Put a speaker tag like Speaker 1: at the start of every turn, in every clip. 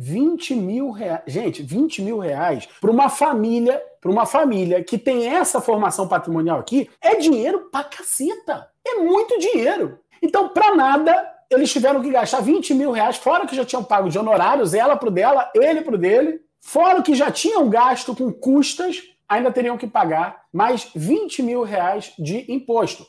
Speaker 1: 20 mil reais. Gente, 20 mil reais para uma família, para uma família que tem essa formação patrimonial aqui, é dinheiro pra caceta. É muito dinheiro. Então, para nada, eles tiveram que gastar 20 mil reais, fora que já tinham pago de honorários, ela pro dela, ele pro dele, fora que já tinham gasto com custas, ainda teriam que pagar mais 20 mil reais de imposto.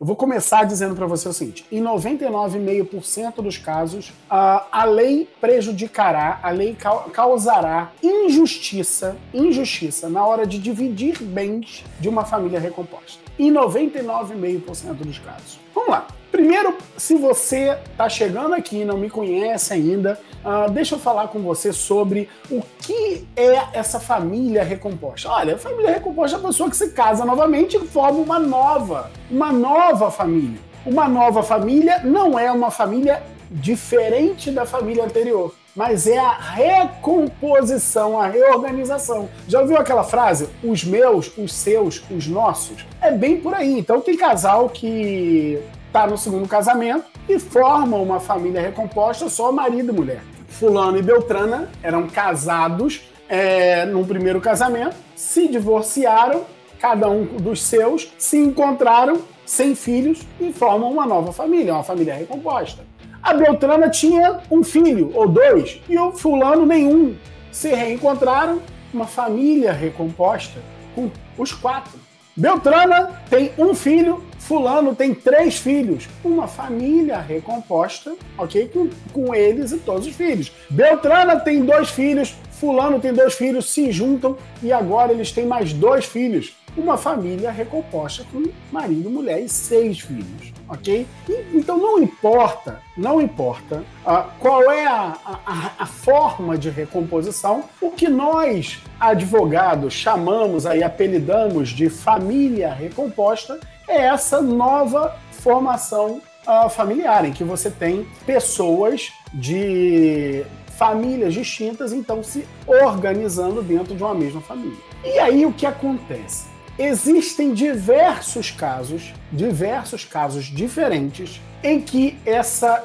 Speaker 1: Eu vou começar dizendo para você o seguinte: em 99,5% dos casos, a lei prejudicará, a lei causará injustiça, injustiça na hora de dividir bens de uma família recomposta. Em 99,5% dos casos. Vamos lá. Primeiro, se você está chegando aqui e não me conhece ainda, uh, deixa eu falar com você sobre o que é essa família recomposta. Olha, a família recomposta é a pessoa que se casa novamente e forma uma nova, uma nova família. Uma nova família não é uma família diferente da família anterior, mas é a recomposição, a reorganização. Já ouviu aquela frase? Os meus, os seus, os nossos? É bem por aí. Então tem casal que está no segundo casamento e formam uma família recomposta só marido e mulher. Fulano e Beltrana eram casados é, num primeiro casamento, se divorciaram, cada um dos seus, se encontraram sem filhos e formam uma nova família, uma família recomposta. A Beltrana tinha um filho ou dois e o fulano nenhum. Se reencontraram, uma família recomposta com os quatro. Beltrana tem um filho, Fulano tem três filhos. Uma família recomposta, ok? Com, com eles e todos os filhos. Beltrana tem dois filhos, Fulano tem dois filhos, se juntam e agora eles têm mais dois filhos. Uma família recomposta com marido, mulher e seis filhos, ok? Então não importa, não importa uh, qual é a, a, a, forma de recomposição, o que nós, advogados, chamamos aí, apelidamos de família recomposta, é essa nova formação uh, familiar, em que você tem pessoas de famílias distintas, então se organizando dentro de uma mesma família. E aí o que acontece? Existem diversos casos, diversos casos diferentes, em que essa,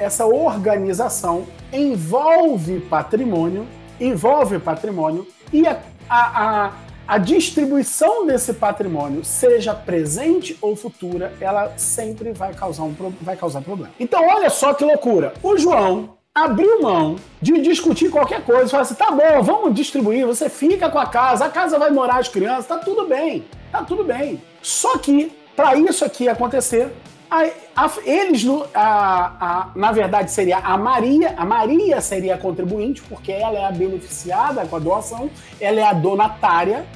Speaker 1: essa organização envolve patrimônio, envolve patrimônio e a, a, a a distribuição desse patrimônio, seja presente ou futura, ela sempre vai causar, um, vai causar problema. Então, olha só que loucura. O João abriu mão de discutir qualquer coisa, falar assim, tá bom, vamos distribuir, você fica com a casa, a casa vai morar as crianças, tá tudo bem, tá tudo bem. Só que, para isso aqui acontecer, a, a, eles, a, na verdade, seria a Maria, a Maria seria a contribuinte, porque ela é a beneficiada com a doação, ela é a donatária.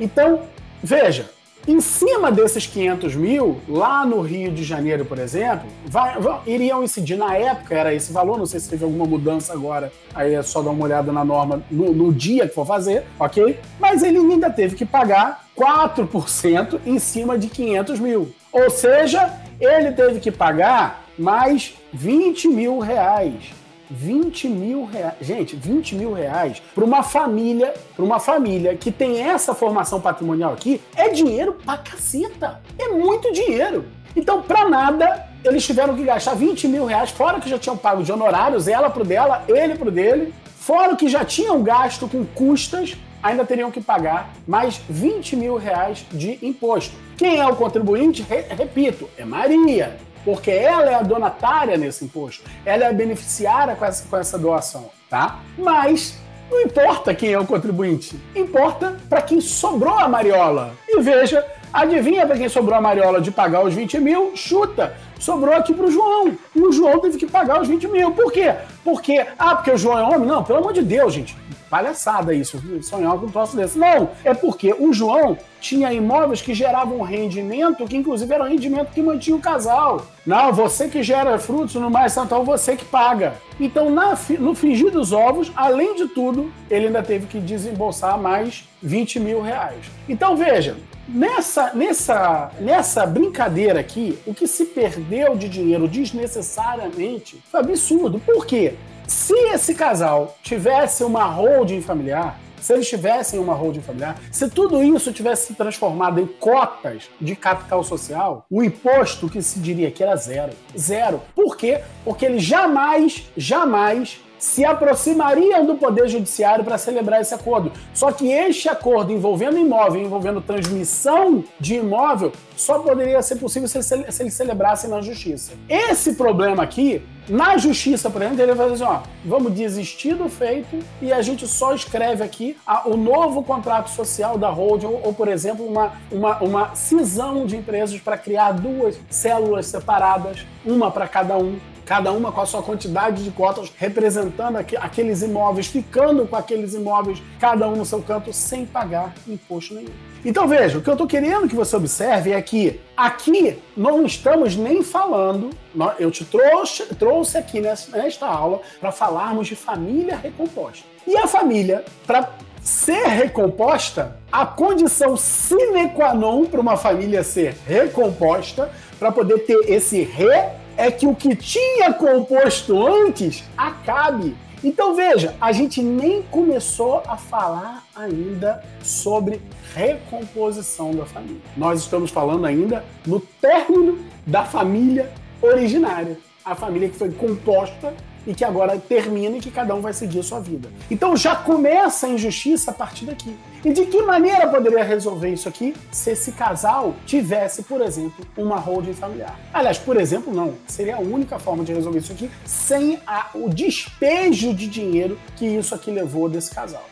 Speaker 1: Então, veja, em cima desses 500 mil, lá no Rio de Janeiro, por exemplo, vai, vai, iriam incidir, na época era esse valor, não sei se teve alguma mudança agora, aí é só dar uma olhada na norma no, no dia que for fazer, ok? Mas ele ainda teve que pagar 4% em cima de 500 mil. Ou seja, ele teve que pagar mais 20 mil reais. 20 mil reais. Gente, 20 mil reais para uma família, para uma família que tem essa formação patrimonial aqui, é dinheiro pra caceta. É muito dinheiro. Então, para nada, eles tiveram que gastar 20 mil reais, fora que já tinham pago de honorários, ela pro dela, ele pro dele, fora que já tinham gasto com custas, ainda teriam que pagar mais 20 mil reais de imposto. Quem é o contribuinte? Re repito, é Maria, porque ela é a donatária nesse imposto, ela é a beneficiária com essa, com essa doação, tá? Mas não importa quem é o contribuinte, importa para quem sobrou a mariola. E veja, adivinha para quem sobrou a mariola de pagar os 20 mil? Chuta, sobrou aqui para o João. E o João teve que pagar os 20 mil. Por quê? Porque, ah, porque o João é homem? Não, pelo amor de Deus, gente palhaçada isso, sonhar com um troço desse. Não, é porque o João tinha imóveis que geravam rendimento que, inclusive, era um rendimento que mantinha o casal. Não, você que gera frutos no mais santal, você que paga. Então, na, no fingir dos ovos, além de tudo, ele ainda teve que desembolsar mais 20 mil reais. Então, veja, nessa, nessa, nessa brincadeira aqui, o que se perdeu de dinheiro desnecessariamente foi absurdo. Por quê? Se esse casal tivesse uma holding familiar, se eles tivessem uma holding familiar, se tudo isso tivesse se transformado em cotas de capital social, o imposto que se diria que era zero. Zero. Por quê? Porque eles jamais, jamais se aproximariam do Poder Judiciário para celebrar esse acordo. Só que este acordo envolvendo imóvel, envolvendo transmissão de imóvel, só poderia ser possível se, se eles celebrassem na Justiça. Esse problema aqui, na Justiça, por exemplo, ele vai dizer assim, ó, vamos desistir do feito e a gente só escreve aqui a, o novo contrato social da holding ou, ou por exemplo, uma, uma, uma cisão de empresas para criar duas células separadas, uma para cada um cada uma com a sua quantidade de cotas, representando aqu aqueles imóveis, ficando com aqueles imóveis, cada um no seu canto, sem pagar imposto nenhum. Então veja, o que eu estou querendo que você observe é que aqui não estamos nem falando, eu te trouxe, trouxe aqui nesta aula para falarmos de família recomposta. E a família, para ser recomposta, a condição sine qua non para uma família ser recomposta, para poder ter esse re é que o que tinha composto antes acabe. Então veja, a gente nem começou a falar ainda sobre recomposição da família. Nós estamos falando ainda no término da família originária, a família que foi composta e que agora termina e que cada um vai seguir a sua vida. Então já começa a injustiça a partir daqui. E de que maneira poderia resolver isso aqui se esse casal tivesse, por exemplo, uma holding familiar? Aliás, por exemplo, não. Seria a única forma de resolver isso aqui sem a, o despejo de dinheiro que isso aqui levou desse casal.